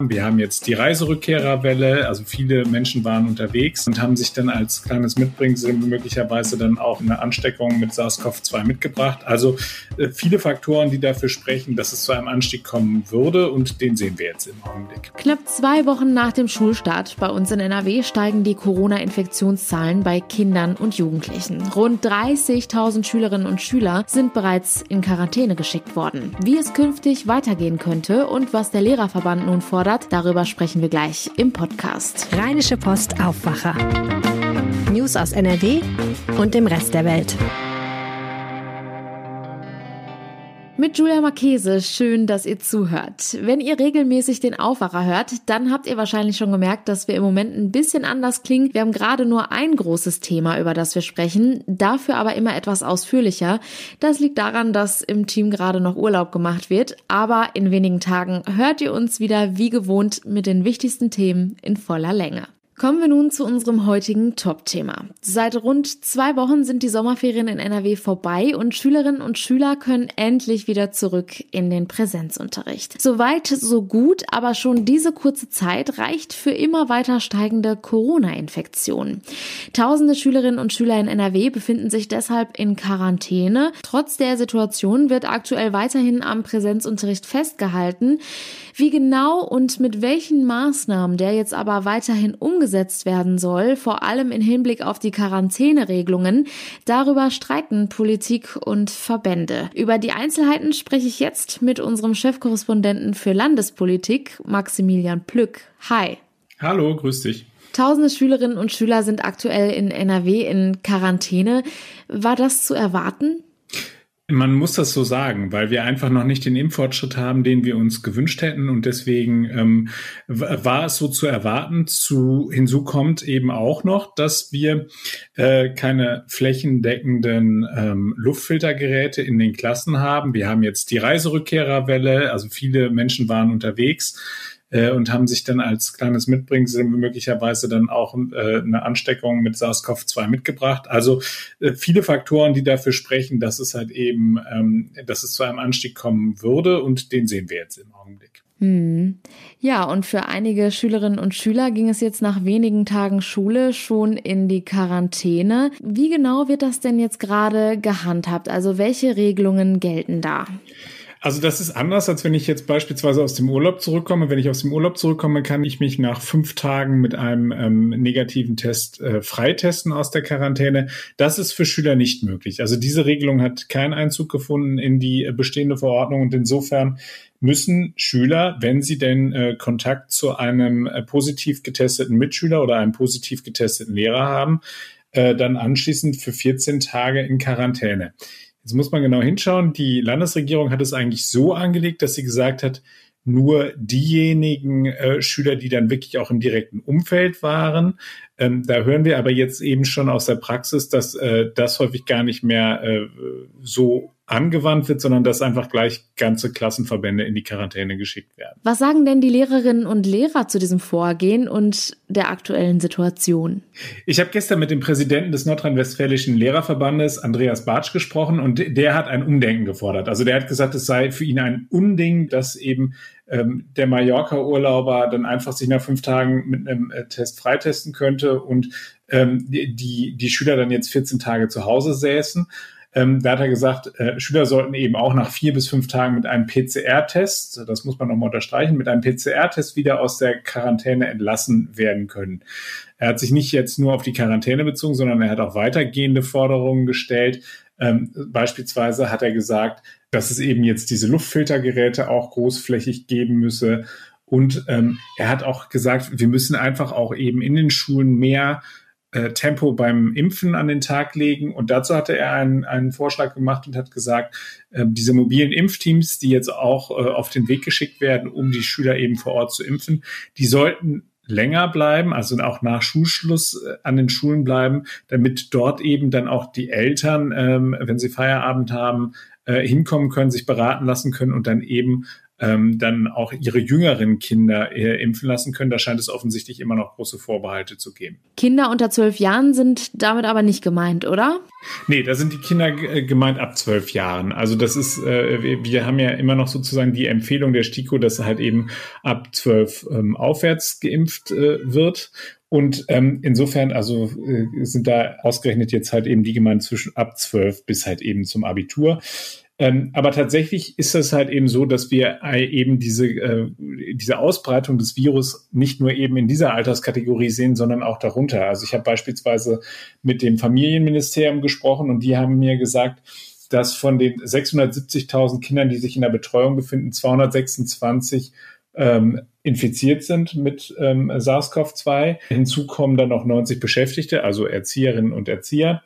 Wir haben jetzt die Reiserückkehrerwelle, also viele Menschen waren unterwegs und haben sich dann als kleines Mitbringsel möglicherweise dann auch eine Ansteckung mit SARS-CoV-2 mitgebracht. Also äh, viele Faktoren, die dafür sprechen, dass es zu einem Anstieg kommen würde und den sehen wir jetzt im Augenblick. Knapp zwei Wochen nach dem Schulstart bei uns in NRW steigen die Corona-Infektionszahlen bei Kindern und Jugendlichen. Rund 30.000 Schülerinnen und Schüler sind bereits in Quarantäne geschickt worden. Wie es künftig weitergehen könnte und was der Lehrerverband nun fordert, gefordert. Darüber sprechen wir gleich im Podcast. Rheinische Post Aufwacher. News aus NRW und dem Rest der Welt. Mit Julia Marchese, schön, dass ihr zuhört. Wenn ihr regelmäßig den Aufwacher hört, dann habt ihr wahrscheinlich schon gemerkt, dass wir im Moment ein bisschen anders klingen. Wir haben gerade nur ein großes Thema, über das wir sprechen, dafür aber immer etwas ausführlicher. Das liegt daran, dass im Team gerade noch Urlaub gemacht wird, aber in wenigen Tagen hört ihr uns wieder wie gewohnt mit den wichtigsten Themen in voller Länge. Kommen wir nun zu unserem heutigen Top-Thema. Seit rund zwei Wochen sind die Sommerferien in NRW vorbei und Schülerinnen und Schüler können endlich wieder zurück in den Präsenzunterricht. Soweit, so gut, aber schon diese kurze Zeit reicht für immer weiter steigende Corona-Infektionen. Tausende Schülerinnen und Schüler in NRW befinden sich deshalb in Quarantäne. Trotz der Situation wird aktuell weiterhin am Präsenzunterricht festgehalten. Wie genau und mit welchen Maßnahmen der jetzt aber weiterhin umgesetzt werden soll, vor allem in Hinblick auf die Quarantäneregelungen, darüber streiten Politik und Verbände. Über die Einzelheiten spreche ich jetzt mit unserem Chefkorrespondenten für Landespolitik, Maximilian Plück. Hi. Hallo, grüß dich. Tausende Schülerinnen und Schüler sind aktuell in NRW in Quarantäne. War das zu erwarten? Man muss das so sagen, weil wir einfach noch nicht den Impffortschritt haben, den wir uns gewünscht hätten. Und deswegen ähm, war es so zu erwarten. Zu, hinzu kommt eben auch noch, dass wir äh, keine flächendeckenden ähm, Luftfiltergeräte in den Klassen haben. Wir haben jetzt die Reiserückkehrerwelle, also viele Menschen waren unterwegs äh, und haben sich dann als kleines Mitbringsel möglicherweise dann auch äh, eine Ansteckung mit SARS-CoV-2 mitgebracht. Also äh, viele Faktoren, die dafür sprechen, dass es halt eben, ähm, dass es zu einem Anstieg kommen würde und den sehen wir jetzt im Augenblick. Hm. Ja, und für einige Schülerinnen und Schüler ging es jetzt nach wenigen Tagen Schule schon in die Quarantäne. Wie genau wird das denn jetzt gerade gehandhabt? Also welche Regelungen gelten da? Also das ist anders, als wenn ich jetzt beispielsweise aus dem Urlaub zurückkomme. Wenn ich aus dem Urlaub zurückkomme, kann ich mich nach fünf Tagen mit einem ähm, negativen Test äh, freitesten aus der Quarantäne. Das ist für Schüler nicht möglich. Also diese Regelung hat keinen Einzug gefunden in die äh, bestehende Verordnung und insofern müssen Schüler, wenn sie denn äh, Kontakt zu einem äh, positiv getesteten Mitschüler oder einem positiv getesteten Lehrer haben, äh, dann anschließend für 14 Tage in Quarantäne. Jetzt muss man genau hinschauen. Die Landesregierung hat es eigentlich so angelegt, dass sie gesagt hat, nur diejenigen äh, Schüler, die dann wirklich auch im direkten Umfeld waren. Ähm, da hören wir aber jetzt eben schon aus der Praxis, dass äh, das häufig gar nicht mehr äh, so angewandt wird, sondern dass einfach gleich ganze Klassenverbände in die Quarantäne geschickt werden. Was sagen denn die Lehrerinnen und Lehrer zu diesem Vorgehen und der aktuellen Situation? Ich habe gestern mit dem Präsidenten des Nordrhein-Westfälischen Lehrerverbandes, Andreas Bartsch, gesprochen und der hat ein Umdenken gefordert. Also der hat gesagt, es sei für ihn ein Unding, dass eben ähm, der Mallorca-Urlauber dann einfach sich nach fünf Tagen mit einem äh, Test freitesten könnte und ähm, die, die Schüler dann jetzt 14 Tage zu Hause säßen. Ähm, da hat er gesagt, äh, Schüler sollten eben auch nach vier bis fünf Tagen mit einem PCR-Test, das muss man nochmal unterstreichen, mit einem PCR-Test wieder aus der Quarantäne entlassen werden können. Er hat sich nicht jetzt nur auf die Quarantäne bezogen, sondern er hat auch weitergehende Forderungen gestellt. Ähm, beispielsweise hat er gesagt, dass es eben jetzt diese Luftfiltergeräte auch großflächig geben müsse. Und ähm, er hat auch gesagt, wir müssen einfach auch eben in den Schulen mehr äh, Tempo beim Impfen an den Tag legen. Und dazu hatte er einen, einen Vorschlag gemacht und hat gesagt, äh, diese mobilen Impfteams, die jetzt auch äh, auf den Weg geschickt werden, um die Schüler eben vor Ort zu impfen, die sollten länger bleiben, also auch nach Schulschluss äh, an den Schulen bleiben, damit dort eben dann auch die Eltern, ähm, wenn sie Feierabend haben, äh, hinkommen können, sich beraten lassen können und dann eben ähm, dann auch ihre jüngeren Kinder äh, impfen lassen können. Da scheint es offensichtlich immer noch große Vorbehalte zu geben. Kinder unter zwölf Jahren sind damit aber nicht gemeint, oder? Nee, da sind die Kinder äh, gemeint ab zwölf Jahren. Also das ist, äh, wir haben ja immer noch sozusagen die Empfehlung der STIKO, dass halt eben ab zwölf ähm, aufwärts geimpft äh, wird. Und ähm, insofern, also äh, sind da ausgerechnet jetzt halt eben die gemeint zwischen ab zwölf bis halt eben zum Abitur. Ähm, aber tatsächlich ist es halt eben so, dass wir äh, eben diese, äh, diese Ausbreitung des Virus nicht nur eben in dieser Alterskategorie sehen, sondern auch darunter. Also ich habe beispielsweise mit dem Familienministerium gesprochen und die haben mir gesagt, dass von den 670.000 Kindern, die sich in der Betreuung befinden, 226 ähm, infiziert sind mit ähm, SARS-CoV-2. Hinzu kommen dann noch 90 Beschäftigte, also Erzieherinnen und Erzieher.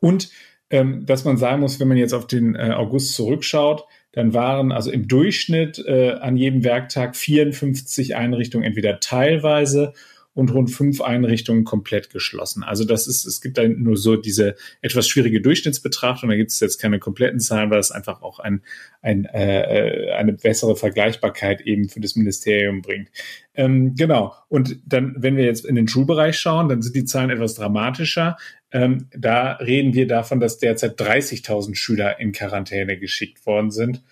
Und ähm, dass man sagen muss, wenn man jetzt auf den äh, August zurückschaut, dann waren also im Durchschnitt äh, an jedem Werktag 54 Einrichtungen entweder teilweise und rund fünf Einrichtungen komplett geschlossen. Also das ist, es gibt da nur so diese etwas schwierige Durchschnittsbetrachtung. Da gibt es jetzt keine kompletten Zahlen, weil es einfach auch ein, ein, äh, eine bessere Vergleichbarkeit eben für das Ministerium bringt. Ähm, genau. Und dann, wenn wir jetzt in den Schulbereich schauen, dann sind die Zahlen etwas dramatischer. Ähm, da reden wir davon, dass derzeit 30.000 Schüler in Quarantäne geschickt worden sind.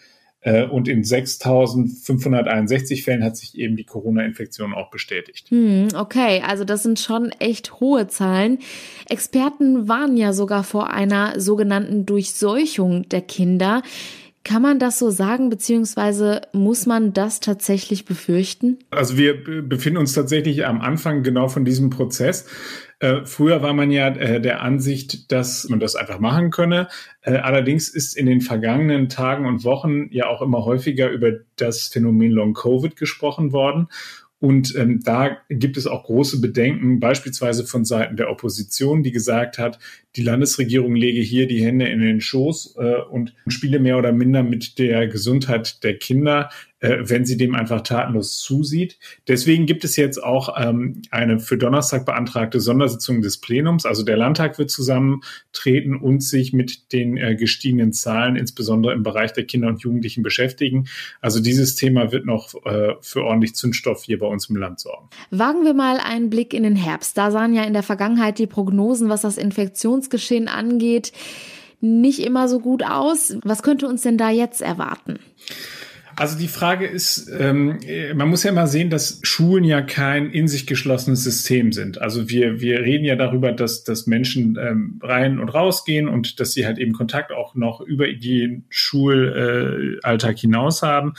Äh, und in 6.561 Fällen hat sich eben die Corona-Infektion auch bestätigt. Hm, okay, also das sind schon echt hohe Zahlen. Experten warnen ja sogar vor einer sogenannten Durchseuchung der Kinder. Kann man das so sagen, beziehungsweise muss man das tatsächlich befürchten? Also wir befinden uns tatsächlich am Anfang genau von diesem Prozess. Äh, früher war man ja äh, der Ansicht, dass man das einfach machen könne. Äh, allerdings ist in den vergangenen Tagen und Wochen ja auch immer häufiger über das Phänomen Long Covid gesprochen worden. Und ähm, da gibt es auch große Bedenken, beispielsweise von Seiten der Opposition, die gesagt hat, die Landesregierung lege hier die Hände in den Schoß äh, und spiele mehr oder minder mit der Gesundheit der Kinder, äh, wenn sie dem einfach tatenlos zusieht. Deswegen gibt es jetzt auch ähm, eine für Donnerstag beantragte Sondersitzung des Plenums. Also der Landtag wird zusammentreten und sich mit den äh, gestiegenen Zahlen, insbesondere im Bereich der Kinder und Jugendlichen, beschäftigen. Also dieses Thema wird noch äh, für ordentlich Zündstoff hier bei uns im Land sorgen. Wagen wir mal einen Blick in den Herbst. Da sahen ja in der Vergangenheit die Prognosen, was das Infektions Migrationsgeschehen angeht, nicht immer so gut aus. Was könnte uns denn da jetzt erwarten? Also die Frage ist, ähm, man muss ja immer sehen, dass Schulen ja kein in sich geschlossenes System sind. Also wir, wir reden ja darüber, dass, dass Menschen ähm, rein und rausgehen und dass sie halt eben Kontakt auch noch über den Schulalltag äh, hinaus haben.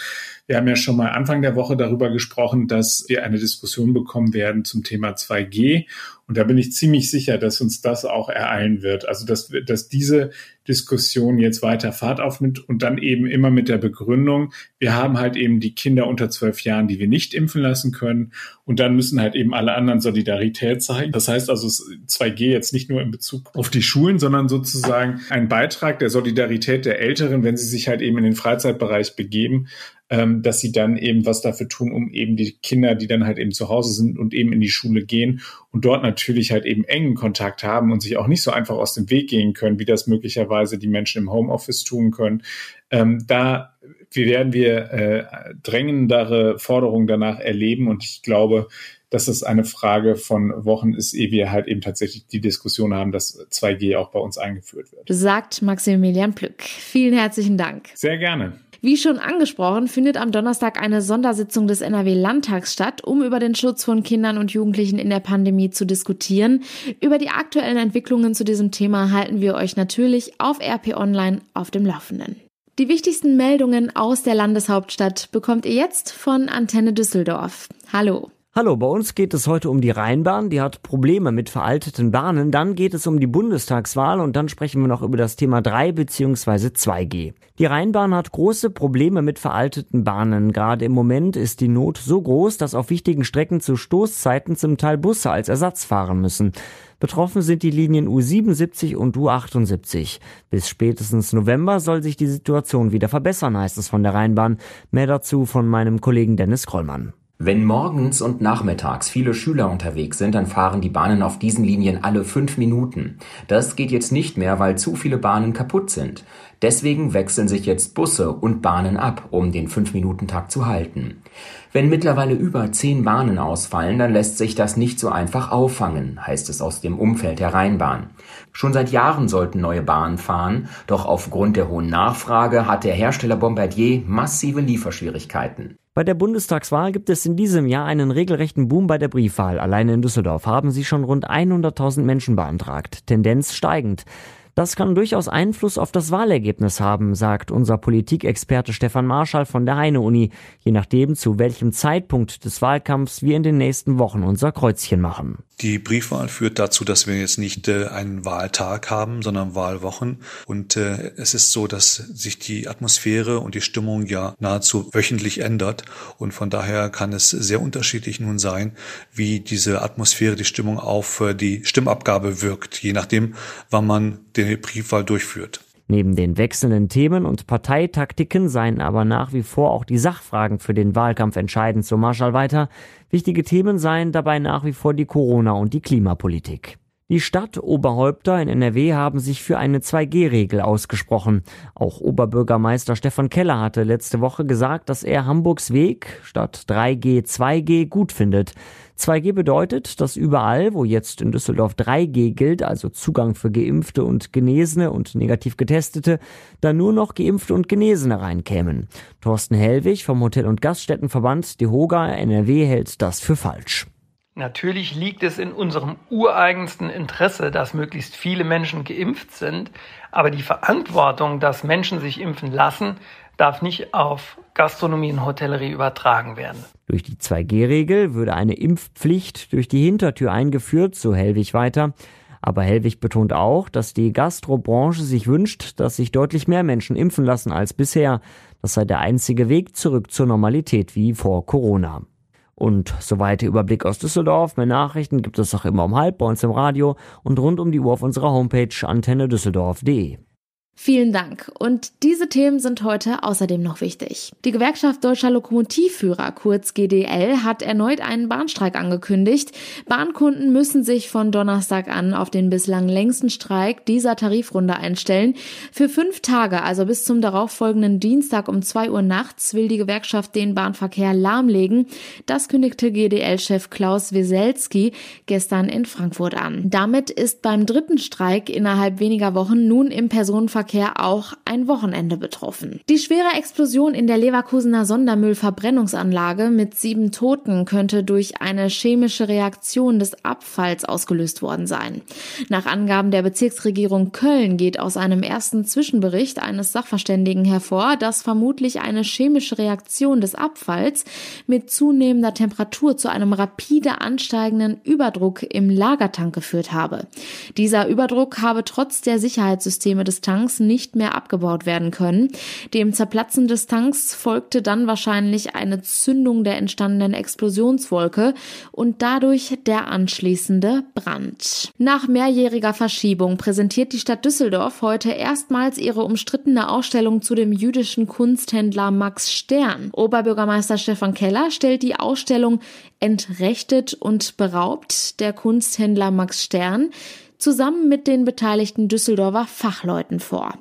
Wir haben ja schon mal Anfang der Woche darüber gesprochen, dass wir eine Diskussion bekommen werden zum Thema 2G. Und da bin ich ziemlich sicher, dass uns das auch ereilen wird. Also, dass, dass diese Diskussion jetzt weiter Fahrt aufnimmt und dann eben immer mit der Begründung, wir haben halt eben die Kinder unter zwölf Jahren, die wir nicht impfen lassen können. Und dann müssen halt eben alle anderen Solidarität zeigen. Das heißt also 2G jetzt nicht nur in Bezug auf die Schulen, sondern sozusagen ein Beitrag der Solidarität der Älteren, wenn sie sich halt eben in den Freizeitbereich begeben, ähm, dass sie dann eben was dafür tun, um eben die Kinder, die dann halt eben zu Hause sind und eben in die Schule gehen und dort natürlich halt eben engen Kontakt haben und sich auch nicht so einfach aus dem Weg gehen können, wie das möglicherweise die Menschen im Homeoffice tun können. Ähm, da werden wir äh, drängendere Forderungen danach erleben und ich glaube, dass es eine Frage von Wochen ist, ehe wir halt eben tatsächlich die Diskussion haben, dass 2G auch bei uns eingeführt wird. Sagt Maximilian Plück. Vielen herzlichen Dank. Sehr gerne. Wie schon angesprochen, findet am Donnerstag eine Sondersitzung des NRW-Landtags statt, um über den Schutz von Kindern und Jugendlichen in der Pandemie zu diskutieren. Über die aktuellen Entwicklungen zu diesem Thema halten wir euch natürlich auf RP Online auf dem Laufenden. Die wichtigsten Meldungen aus der Landeshauptstadt bekommt ihr jetzt von Antenne Düsseldorf. Hallo. Hallo, bei uns geht es heute um die Rheinbahn, die hat Probleme mit veralteten Bahnen. Dann geht es um die Bundestagswahl und dann sprechen wir noch über das Thema 3 bzw. 2G. Die Rheinbahn hat große Probleme mit veralteten Bahnen. Gerade im Moment ist die Not so groß, dass auf wichtigen Strecken zu Stoßzeiten zum Teil Busse als Ersatz fahren müssen. Betroffen sind die Linien U77 und U78. Bis spätestens November soll sich die Situation wieder verbessern, heißt es von der Rheinbahn. Mehr dazu von meinem Kollegen Dennis Krollmann. Wenn morgens und nachmittags viele Schüler unterwegs sind, dann fahren die Bahnen auf diesen Linien alle fünf Minuten. Das geht jetzt nicht mehr, weil zu viele Bahnen kaputt sind. Deswegen wechseln sich jetzt Busse und Bahnen ab, um den Fünf-Minuten-Takt zu halten. Wenn mittlerweile über zehn Bahnen ausfallen, dann lässt sich das nicht so einfach auffangen, heißt es aus dem Umfeld der Rheinbahn. Schon seit Jahren sollten neue Bahnen fahren, doch aufgrund der hohen Nachfrage hat der Hersteller Bombardier massive Lieferschwierigkeiten. Bei der Bundestagswahl gibt es in diesem Jahr einen regelrechten Boom bei der Briefwahl. Alleine in Düsseldorf haben sie schon rund 100.000 Menschen beantragt. Tendenz steigend. Das kann durchaus Einfluss auf das Wahlergebnis haben, sagt unser Politikexperte Stefan Marschall von der Heine-Uni, je nachdem, zu welchem Zeitpunkt des Wahlkampfs wir in den nächsten Wochen unser Kreuzchen machen. Die Briefwahl führt dazu, dass wir jetzt nicht äh, einen Wahltag haben, sondern Wahlwochen. Und äh, es ist so, dass sich die Atmosphäre und die Stimmung ja nahezu wöchentlich ändert. Und von daher kann es sehr unterschiedlich nun sein, wie diese Atmosphäre, die Stimmung auf äh, die Stimmabgabe wirkt, je nachdem, wann man den Briefwahl durchführt. Neben den wechselnden Themen und Parteitaktiken seien aber nach wie vor auch die Sachfragen für den Wahlkampf entscheidend, so Marschall weiter. Wichtige Themen seien dabei nach wie vor die Corona- und die Klimapolitik. Die Stadtoberhäupter in NRW haben sich für eine 2G-Regel ausgesprochen. Auch Oberbürgermeister Stefan Keller hatte letzte Woche gesagt, dass er Hamburgs Weg statt 3G 2G gut findet. 2G bedeutet, dass überall, wo jetzt in Düsseldorf 3G gilt, also Zugang für Geimpfte und Genesene und negativ Getestete, da nur noch Geimpfte und Genesene reinkämen. Thorsten Hellwig vom Hotel- und Gaststättenverband DeHoga NRW hält das für falsch. Natürlich liegt es in unserem ureigensten Interesse, dass möglichst viele Menschen geimpft sind, aber die Verantwortung, dass Menschen sich impfen lassen, darf nicht auf Gastronomie und Hotellerie übertragen werden. Durch die 2G-Regel würde eine Impfpflicht durch die Hintertür eingeführt, so Hellwig weiter. Aber Hellwig betont auch, dass die Gastrobranche sich wünscht, dass sich deutlich mehr Menschen impfen lassen als bisher. Das sei der einzige Weg zurück zur Normalität wie vor Corona. Und soweit der Überblick aus Düsseldorf. Mehr Nachrichten gibt es auch immer um halb bei uns im Radio und rund um die Uhr auf unserer Homepage antennedüsseldorf.de. Vielen Dank. Und diese Themen sind heute außerdem noch wichtig. Die Gewerkschaft Deutscher Lokomotivführer, kurz GDL, hat erneut einen Bahnstreik angekündigt. Bahnkunden müssen sich von Donnerstag an auf den bislang längsten Streik dieser Tarifrunde einstellen. Für fünf Tage, also bis zum darauffolgenden Dienstag um zwei Uhr nachts, will die Gewerkschaft den Bahnverkehr lahmlegen. Das kündigte GDL-Chef Klaus Wieselski gestern in Frankfurt an. Damit ist beim dritten Streik innerhalb weniger Wochen nun im Personenverkehr Verkehr auch ein Wochenende betroffen. Die schwere Explosion in der Leverkusener Sondermüllverbrennungsanlage mit sieben Toten könnte durch eine chemische Reaktion des Abfalls ausgelöst worden sein. Nach Angaben der Bezirksregierung Köln geht aus einem ersten Zwischenbericht eines Sachverständigen hervor, dass vermutlich eine chemische Reaktion des Abfalls mit zunehmender Temperatur zu einem rapide ansteigenden Überdruck im Lagertank geführt habe. Dieser Überdruck habe trotz der Sicherheitssysteme des Tanks nicht mehr abgebaut werden können. Dem Zerplatzen des Tanks folgte dann wahrscheinlich eine Zündung der entstandenen Explosionswolke und dadurch der anschließende Brand. Nach mehrjähriger Verschiebung präsentiert die Stadt Düsseldorf heute erstmals ihre umstrittene Ausstellung zu dem jüdischen Kunsthändler Max Stern. Oberbürgermeister Stefan Keller stellt die Ausstellung Entrechtet und beraubt der Kunsthändler Max Stern zusammen mit den beteiligten Düsseldorfer Fachleuten vor.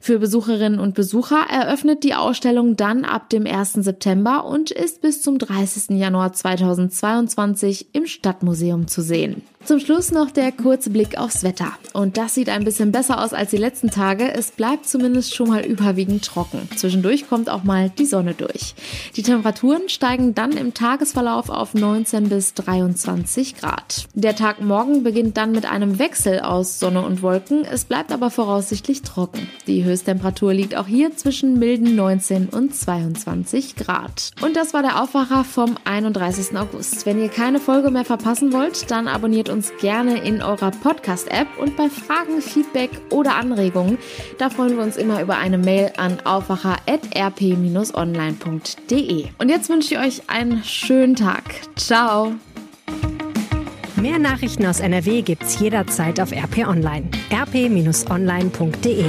Für Besucherinnen und Besucher eröffnet die Ausstellung dann ab dem 1. September und ist bis zum 30. Januar 2022 im Stadtmuseum zu sehen. Zum Schluss noch der kurze Blick aufs Wetter. Und das sieht ein bisschen besser aus als die letzten Tage. Es bleibt zumindest schon mal überwiegend trocken. Zwischendurch kommt auch mal die Sonne durch. Die Temperaturen steigen dann im Tagesverlauf auf 19 bis 23 Grad. Der Tag morgen beginnt dann mit einem Wechsel aus Sonne und Wolken. Es bleibt aber voraussichtlich trocken. Die Höchsttemperatur liegt auch hier zwischen milden 19 und 22 Grad. Und das war der Aufwacher vom 31. August. Wenn ihr keine Folge mehr verpassen wollt, dann abonniert uns gerne in eurer Podcast-App und bei Fragen, Feedback oder Anregungen, da freuen wir uns immer über eine Mail an aufwacher.rp-online.de. Und jetzt wünsche ich euch einen schönen Tag. Ciao! Mehr Nachrichten aus NRW gibt's jederzeit auf RP Online. rp-online.de